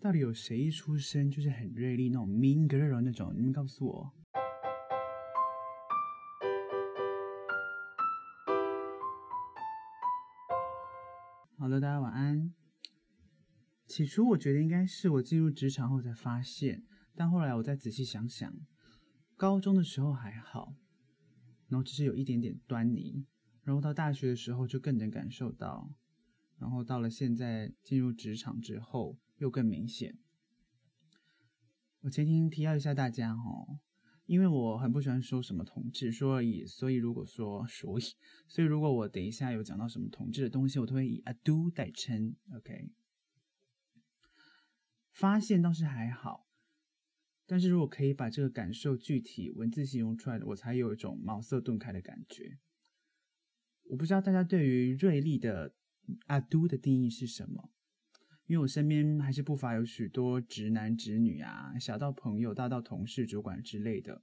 到底有谁一出生就是很锐利那种 mean girl 那种？你们告诉我。好的，大家晚安。起初我觉得应该是我进入职场后才发现，但后来我再仔细想想，高中的时候还好，然后只是有一点点端倪，然后到大学的时候就更能感受到，然后到了现在进入职场之后又更明显。我前情提要一下大家哦。因为我很不喜欢说什么同志，说而已，所以如果说所以，所以如果我等一下有讲到什么同志的东西，我都会以阿都代称。OK，发现倒是还好，但是如果可以把这个感受具体文字形容出来的，我才有一种茅塞顿开的感觉。我不知道大家对于锐利的阿都的定义是什么？因为我身边还是不乏有许多直男直女啊，小到朋友，大到同事、主管之类的。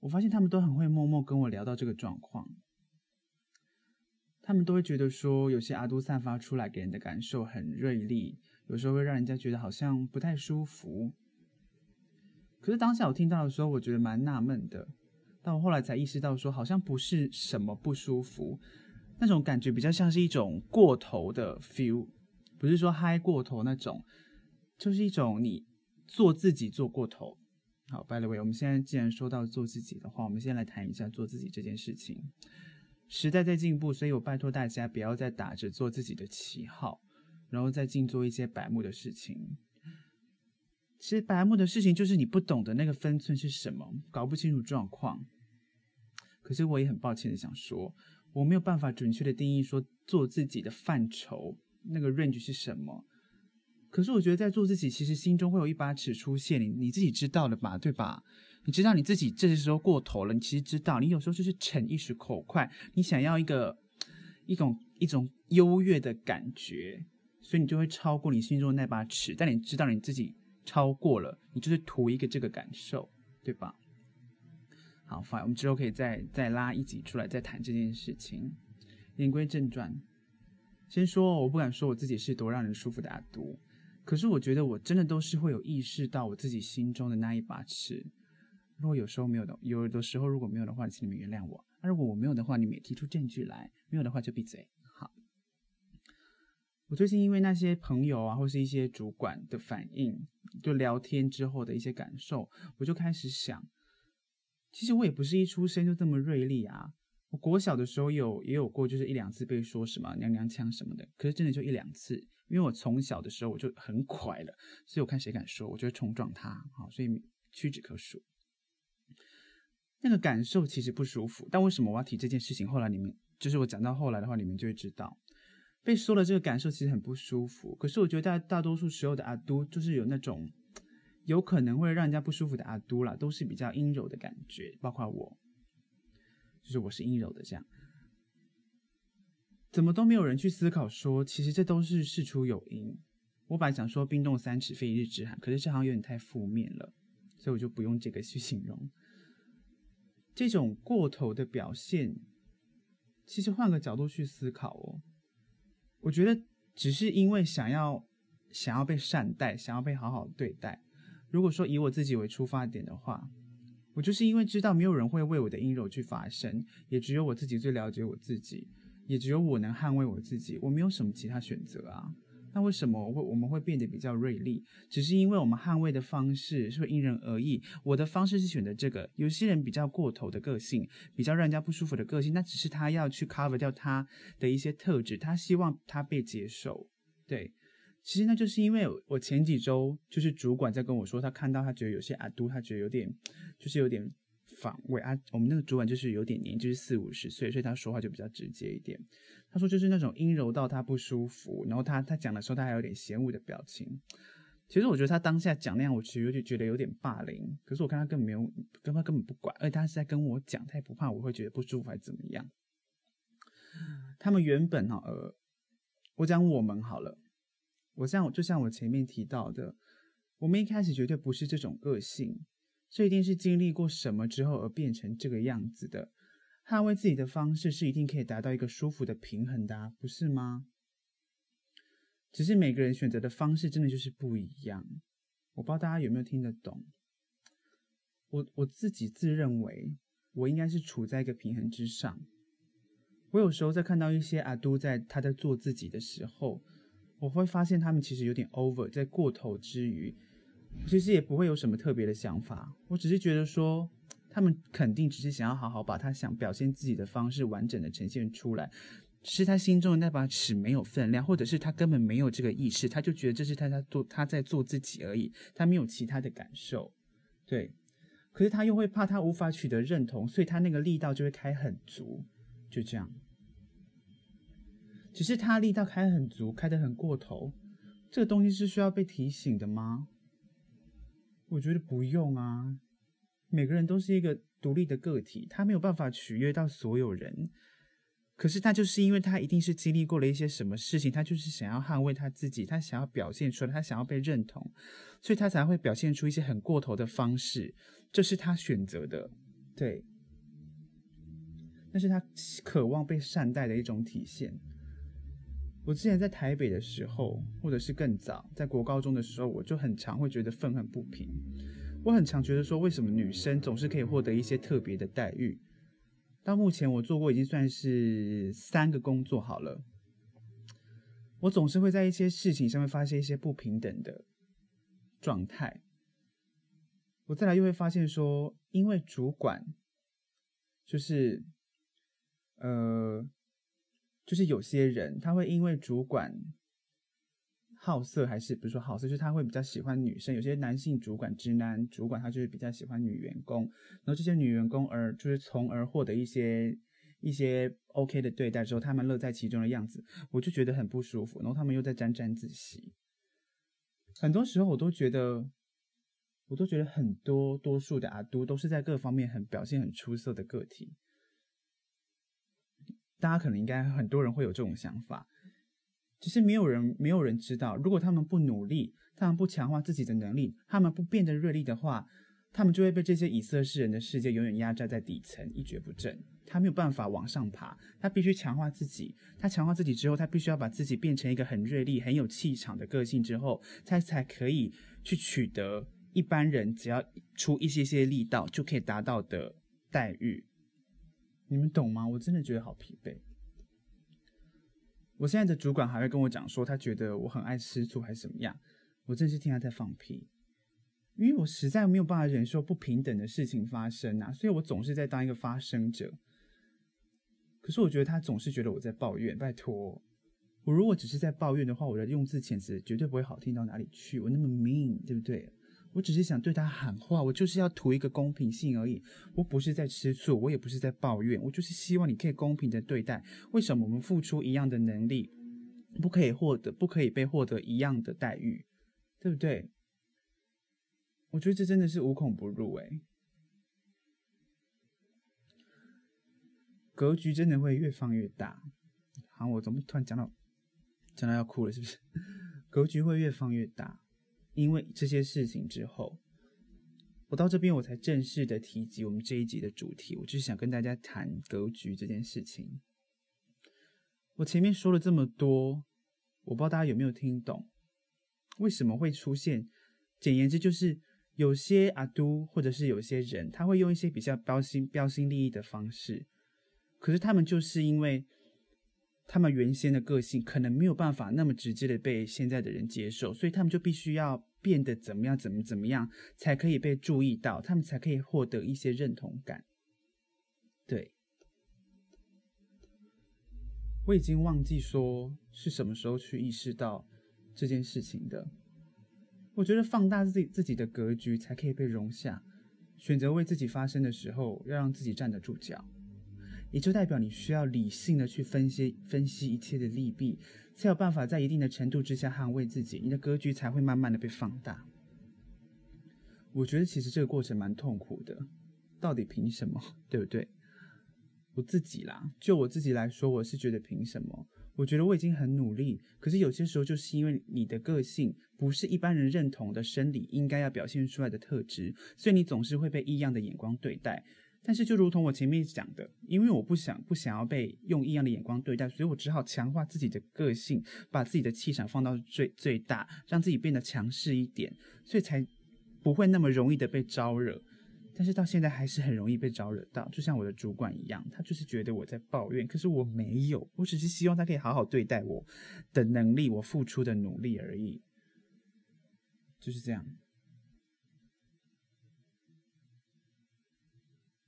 我发现他们都很会默默跟我聊到这个状况。他们都会觉得说，有些阿都散发出来给人的感受很锐利，有时候会让人家觉得好像不太舒服。可是当下我听到的时候，我觉得蛮纳闷的。但我后来才意识到说，好像不是什么不舒服，那种感觉比较像是一种过头的 feel。不是说嗨过头那种，就是一种你做自己做过头。好，by the way，我们现在既然说到做自己的话，我们先来谈一下做自己这件事情。时代在进步，所以我拜托大家不要再打着做自己的旗号，然后再尽做一些白目的事情。其实白目的事情就是你不懂得那个分寸是什么，搞不清楚状况。可是我也很抱歉的想说，我没有办法准确的定义说做自己的范畴。那个 range 是什么？可是我觉得在做自己，其实心中会有一把尺出现，你你自己知道的吧，对吧？你知道你自己这些时候过头了，你其实知道，你有时候就是逞一时口快，你想要一个一种一种优越的感觉，所以你就会超过你心中的那把尺。但你知道你自己超过了，你就是图一个这个感受，对吧？好，fine，我们之后可以再再拉一集出来再谈这件事情。言归正传。先说，我不敢说我自己是多让人舒服的阿都，可是我觉得我真的都是会有意识到我自己心中的那一把尺。如果有时候没有的，有的时候如果没有的话，请你们原谅我。那如果我没有的话，你们也提出证据来；没有的话就闭嘴。好，我最近因为那些朋友啊，或是一些主管的反应，就聊天之后的一些感受，我就开始想，其实我也不是一出生就这么锐利啊。我国小的时候有也有过，就是一两次被说什么娘娘腔什么的，可是真的就一两次，因为我从小的时候我就很快了，所以我看谁敢说，我就会冲撞他，好，所以屈指可数。那个感受其实不舒服，但为什么我要提这件事情？后来你们就是我讲到后来的话，你们就会知道，被说了这个感受其实很不舒服。可是我觉得大大多数时候的阿都就是有那种有可能会让人家不舒服的阿都啦，都是比较阴柔的感觉，包括我。就是我是阴柔的这样，怎么都没有人去思考说，其实这都是事出有因。我本来想说冰冻三尺非一日之寒，可是这好像有点太负面了，所以我就不用这个去形容。这种过头的表现，其实换个角度去思考哦，我觉得只是因为想要想要被善待，想要被好好对待。如果说以我自己为出发点的话。我就是因为知道没有人会为我的阴柔去发声，也只有我自己最了解我自己，也只有我能捍卫我自己。我没有什么其他选择啊。那为什么我会我们会变得比较锐利？只是因为我们捍卫的方式是会因人而异。我的方式是选择这个。有些人比较过头的个性，比较让人家不舒服的个性，那只是他要去 cover 掉他的一些特质，他希望他被接受。对。其实那就是因为我前几周就是主管在跟我说，他看到他觉得有些阿都，他觉得有点就是有点反胃啊。我们那个主管就是有点年，就是四五十岁，所以他说话就比较直接一点。他说就是那种阴柔到他不舒服，然后他他讲的时候他还有点嫌恶的表情。其实我觉得他当下讲那样，我其实就觉得有点霸凌。可是我看他根本没有，跟他根本不管，而且他是在跟我讲，他也不怕我会觉得不舒服还是怎么样。他们原本哈呃，我讲我们好了。我像就像我前面提到的，我们一开始绝对不是这种个性，这一定是经历过什么之后而变成这个样子的。捍卫自己的方式是一定可以达到一个舒服的平衡的，不是吗？只是每个人选择的方式真的就是不一样。我不知道大家有没有听得懂。我我自己自认为，我应该是处在一个平衡之上。我有时候在看到一些阿都在他在做自己的时候，我会发现他们其实有点 over，在过头之余，其实也不会有什么特别的想法。我只是觉得说，他们肯定只是想要好好把他想表现自己的方式完整的呈现出来。是他心中的那把尺没有分量，或者是他根本没有这个意识，他就觉得这是他在做他在做自己而已，他没有其他的感受，对。可是他又会怕他无法取得认同，所以他那个力道就会开很足，就这样。只是他力道开很足，开得很过头，这个东西是需要被提醒的吗？我觉得不用啊，每个人都是一个独立的个体，他没有办法取悦到所有人。可是他就是因为他一定是经历过了一些什么事情，他就是想要捍卫他自己，他想要表现出来，他想要被认同，所以他才会表现出一些很过头的方式，这是他选择的，对。那是他渴望被善待的一种体现。我之前在台北的时候，或者是更早，在国高中的时候，我就很常会觉得愤恨不平。我很常觉得说，为什么女生总是可以获得一些特别的待遇？到目前，我做过已经算是三个工作好了。我总是会在一些事情上面发现一些不平等的状态。我再来又会发现说，因为主管就是呃，就是有些人他会因为主管。好色还是不是说好色，就是他会比较喜欢女生。有些男性主管、直男主管，他就是比较喜欢女员工。然后这些女员工而就是从而获得一些一些 OK 的对待之后，他们乐在其中的样子，我就觉得很不舒服。然后他们又在沾沾自喜。很多时候我都觉得，我都觉得很多多数的阿都都是在各方面很表现很出色的个体。大家可能应该很多人会有这种想法。只是没有人，没有人知道，如果他们不努力，他们不强化自己的能力，他们不变得锐利的话，他们就会被这些以色侍人的世界永远压榨在底层，一蹶不振。他没有办法往上爬，他必须强化自己。他强化自己之后，他必须要把自己变成一个很锐利、很有气场的个性之后，他才可以去取得一般人只要出一些些力道就可以达到的待遇。你们懂吗？我真的觉得好疲惫。我现在的主管还会跟我讲说，他觉得我很爱吃醋还是怎么样？我真是听他在放屁，因为我实在没有办法忍受不平等的事情发生啊，所以我总是在当一个发声者。可是我觉得他总是觉得我在抱怨，拜托，我如果只是在抱怨的话，我的用字遣词绝对不会好听到哪里去，我那么 mean，对不对？我只是想对他喊话，我就是要图一个公平性而已。我不是在吃醋，我也不是在抱怨，我就是希望你可以公平的对待。为什么我们付出一样的能力，不可以获得，不可以被获得一样的待遇，对不对？我觉得这真的是无孔不入哎。格局真的会越放越大。好，我怎么突然讲到讲到要哭了？是不是？格局会越放越大。因为这些事情之后，我到这边我才正式的提及我们这一集的主题，我就是想跟大家谈格局这件事情。我前面说了这么多，我不知道大家有没有听懂？为什么会出现？简言之，就是有些阿都或者是有些人，他会用一些比较标新标新立异的方式，可是他们就是因为。他们原先的个性可能没有办法那么直接的被现在的人接受，所以他们就必须要变得怎么样，怎么怎么样才可以被注意到，他们才可以获得一些认同感。对，我已经忘记说是什么时候去意识到这件事情的。我觉得放大自己自己的格局才可以被容下，选择为自己发声的时候，要让自己站得住脚。也就代表你需要理性的去分析分析一切的利弊，才有办法在一定的程度之下捍卫自己，你的格局才会慢慢的被放大。我觉得其实这个过程蛮痛苦的，到底凭什么？对不对？我自己啦，就我自己来说，我是觉得凭什么？我觉得我已经很努力，可是有些时候就是因为你的个性不是一般人认同的生理应该要表现出来的特质，所以你总是会被异样的眼光对待。但是就如同我前面讲的，因为我不想不想要被用异样的眼光对待，所以我只好强化自己的个性，把自己的气场放到最最大，让自己变得强势一点，所以才不会那么容易的被招惹。但是到现在还是很容易被招惹到，就像我的主管一样，他就是觉得我在抱怨，可是我没有，我只是希望他可以好好对待我的能力，我付出的努力而已，就是这样。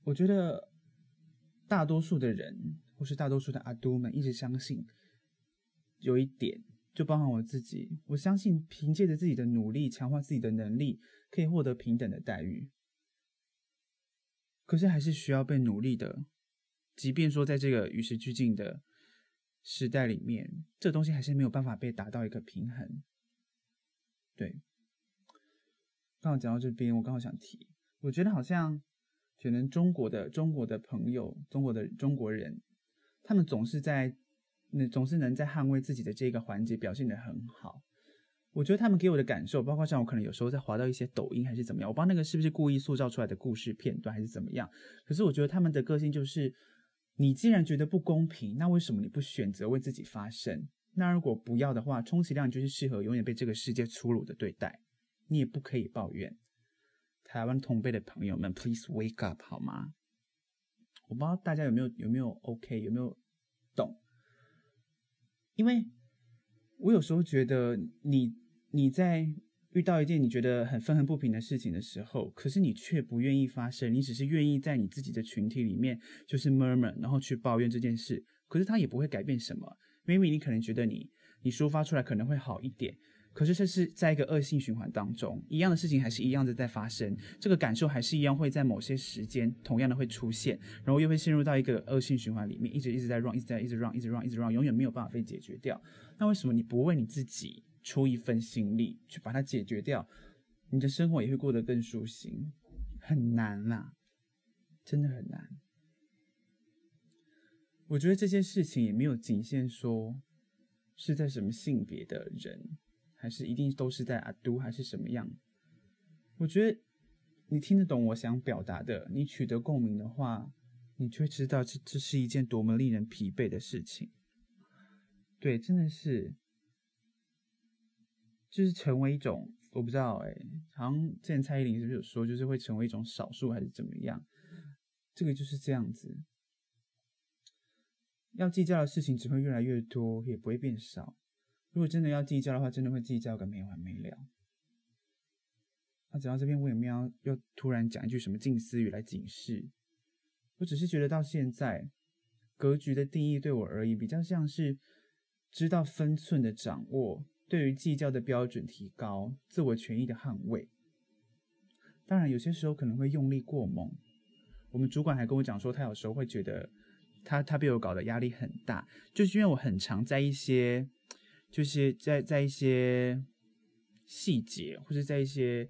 我觉得大多数的人，或是大多数的阿都们，一直相信有一点，就包含我自己。我相信凭借着自己的努力，强化自己的能力，可以获得平等的待遇。可是还是需要被努力的，即便说在这个与时俱进的时代里面，这东西还是没有办法被达到一个平衡。对，刚好讲到这边，我刚好想提，我觉得好像。可能中国的中国的朋友，中国的中国人，他们总是在那总是能在捍卫自己的这个环节表现得很好。我觉得他们给我的感受，包括像我可能有时候在滑到一些抖音还是怎么样，我不知道那个是不是故意塑造出来的故事片段还是怎么样。可是我觉得他们的个性就是，你既然觉得不公平，那为什么你不选择为自己发声？那如果不要的话，充其量就是适合永远被这个世界粗鲁的对待，你也不可以抱怨。台湾同辈的朋友们，please wake up 好吗？我不知道大家有没有有没有 OK 有没有懂？因为我有时候觉得你你在遇到一件你觉得很愤恨不平的事情的时候，可是你却不愿意发声，你只是愿意在你自己的群体里面就是 murmur，然后去抱怨这件事，可是它也不会改变什么。明明你可能觉得你你抒发出来可能会好一点。可是这是在一个恶性循环当中，一样的事情还是一样的在发生，这个感受还是一样会在某些时间同样的会出现，然后又会陷入到一个恶性循环里面，一直一直在 run，一直在一直 run，一直 run，一直 run，永远没有办法被解决掉。那为什么你不为你自己出一份心力去把它解决掉？你的生活也会过得更舒心。很难啦，真的很难。我觉得这些事情也没有仅限说是在什么性别的人。还是一定都是在阿都还是什么样？我觉得你听得懂我想表达的，你取得共鸣的话，你就会知道这这是一件多么令人疲惫的事情。对，真的是，就是成为一种我不知道哎、好像之前蔡依林是不是有说，就是会成为一种少数还是怎么样？这个就是这样子，要计较的事情只会越来越多，也不会变少。如果真的要计较的话，真的会计较个没完没了。那讲到这边，我也没有要突然讲一句什么近思语来警示。我只是觉得到现在，格局的定义对我而言，比较像是知道分寸的掌握，对于计较的标准提高，自我权益的捍卫。当然，有些时候可能会用力过猛。我们主管还跟我讲说，他有时候会觉得他他被我搞得压力很大，就是因为我很常在一些。就是在在一些细节，或者在一些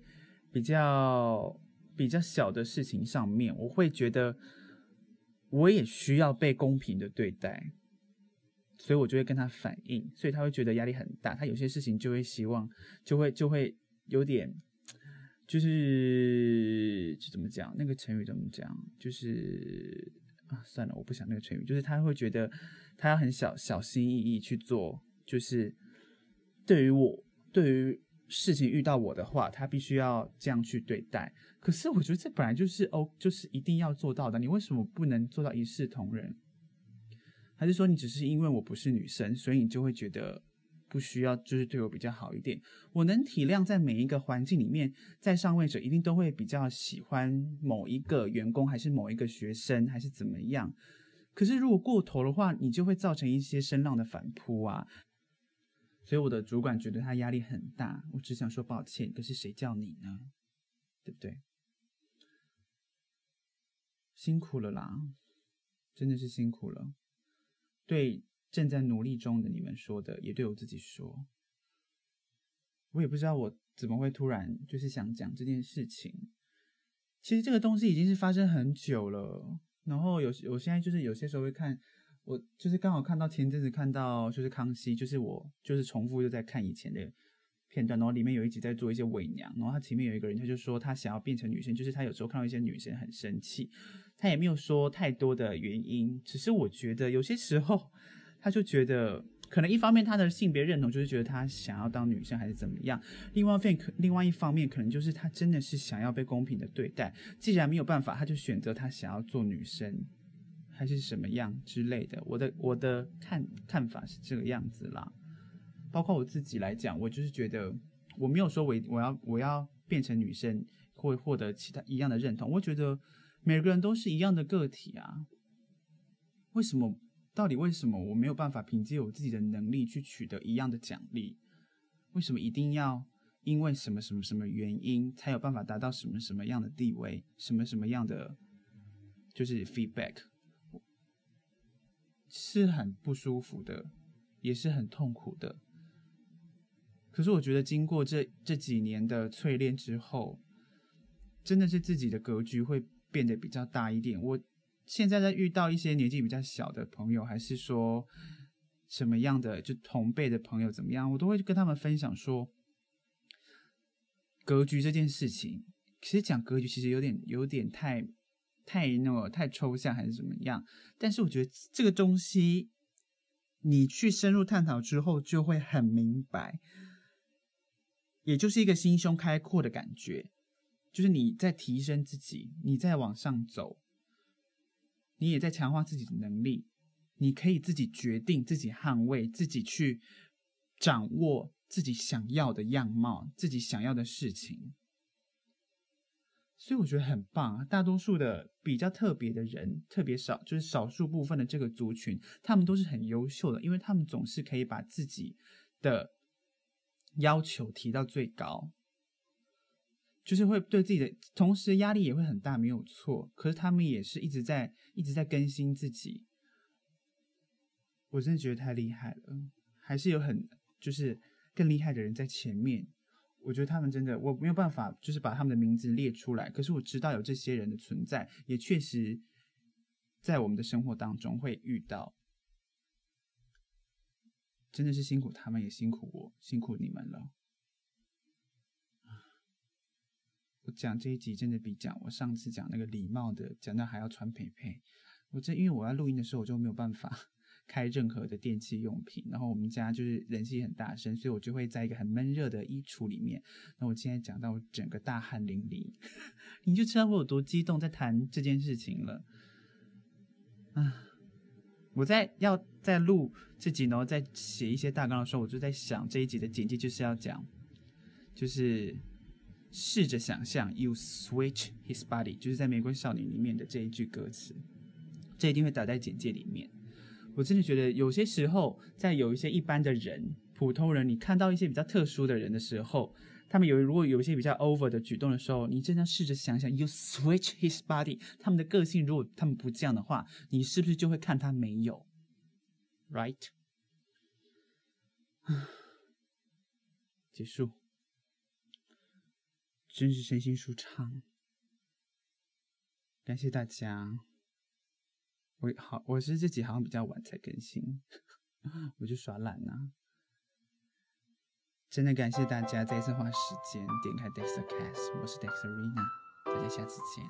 比较比较小的事情上面，我会觉得我也需要被公平的对待，所以我就会跟他反映，所以他会觉得压力很大。他有些事情就会希望，就会就会有点，就是就怎么讲？那个成语怎么讲？就是啊，算了，我不想那个成语。就是他会觉得他要很小小心翼翼去做。就是对于我，对于事情遇到我的话，他必须要这样去对待。可是我觉得这本来就是哦，就是一定要做到的。你为什么不能做到一视同仁？还是说你只是因为我不是女生，所以你就会觉得不需要，就是对我比较好一点？我能体谅，在每一个环境里面，在上位者一定都会比较喜欢某一个员工，还是某一个学生，还是怎么样？可是如果过头的话，你就会造成一些声浪的反扑啊。所以我的主管觉得他压力很大，我只想说抱歉。可是谁叫你呢？对不对？辛苦了啦，真的是辛苦了。对正在努力中的你们说的，也对我自己说。我也不知道我怎么会突然就是想讲这件事情。其实这个东西已经是发生很久了。然后有我现在就是有些时候会看。我就是刚好看到前阵子看到就是康熙，就是我就是重复又在看以前的片段，然后里面有一集在做一些伪娘，然后他前面有一个人，他就说他想要变成女生，就是他有时候看到一些女生很生气，他也没有说太多的原因，只是我觉得有些时候他就觉得可能一方面他的性别认同就是觉得他想要当女生还是怎么样，另外一方面可另外一方面可能就是他真的是想要被公平的对待，既然没有办法，他就选择他想要做女生。还是什么样之类的，我的我的看看法是这个样子啦。包括我自己来讲，我就是觉得我没有说我我要我要变成女生会获得其他一样的认同。我觉得每个人都是一样的个体啊。为什么？到底为什么我没有办法凭借我自己的能力去取得一样的奖励？为什么一定要因为什么什么什么原因才有办法达到什么什么样的地位？什么什么样的就是 feedback？是很不舒服的，也是很痛苦的。可是我觉得，经过这这几年的淬炼之后，真的是自己的格局会变得比较大一点。我现在在遇到一些年纪比较小的朋友，还是说什么样的就同辈的朋友怎么样，我都会跟他们分享说，格局这件事情，其实讲格局其实有点有点太。太那个太抽象还是怎么样？但是我觉得这个东西，你去深入探讨之后，就会很明白，也就是一个心胸开阔的感觉，就是你在提升自己，你在往上走，你也在强化自己的能力，你可以自己决定、自己捍卫、自己去掌握自己想要的样貌、自己想要的事情。所以我觉得很棒啊！大多数的比较特别的人，特别少，就是少数部分的这个族群，他们都是很优秀的，因为他们总是可以把自己的要求提到最高，就是会对自己的，同时压力也会很大，没有错。可是他们也是一直在一直在更新自己，我真的觉得太厉害了，还是有很就是更厉害的人在前面。我觉得他们真的，我没有办法，就是把他们的名字列出来。可是我知道有这些人的存在，也确实在我们的生活当中会遇到。真的是辛苦他们，也辛苦我，辛苦你们了。我讲这一集真的比讲我上次讲那个礼貌的讲到还要穿配配。我这因为我要录音的时候，我就没有办法。开任何的电器用品，然后我们家就是人气很大声，所以我就会在一个很闷热的衣橱里面。那我现在讲到整个大汗淋漓，你就知道我有多激动在谈这件事情了。啊，我在要在录这集，然后在写一些大纲的时候，我就在想这一集的简介就是要讲，就是试着想象，You switch his body，就是在《玫瑰少女》里面的这一句歌词，这一定会打在简介里面。我真的觉得有些时候，在有一些一般的人、普通人，你看到一些比较特殊的人的时候，他们有如果有一些比较 over 的举动的时候，你真的试着想想，you switch his body，他们的个性如果他们不这样的话，你是不是就会看他没有？Right？结束，真是身心舒畅，感谢大家。我好，我是自己好像比较晚才更新，我就耍懒呐、真的感谢大家再一次花时间点开 Dexter Cast，我是 Dexterina，大家下次见。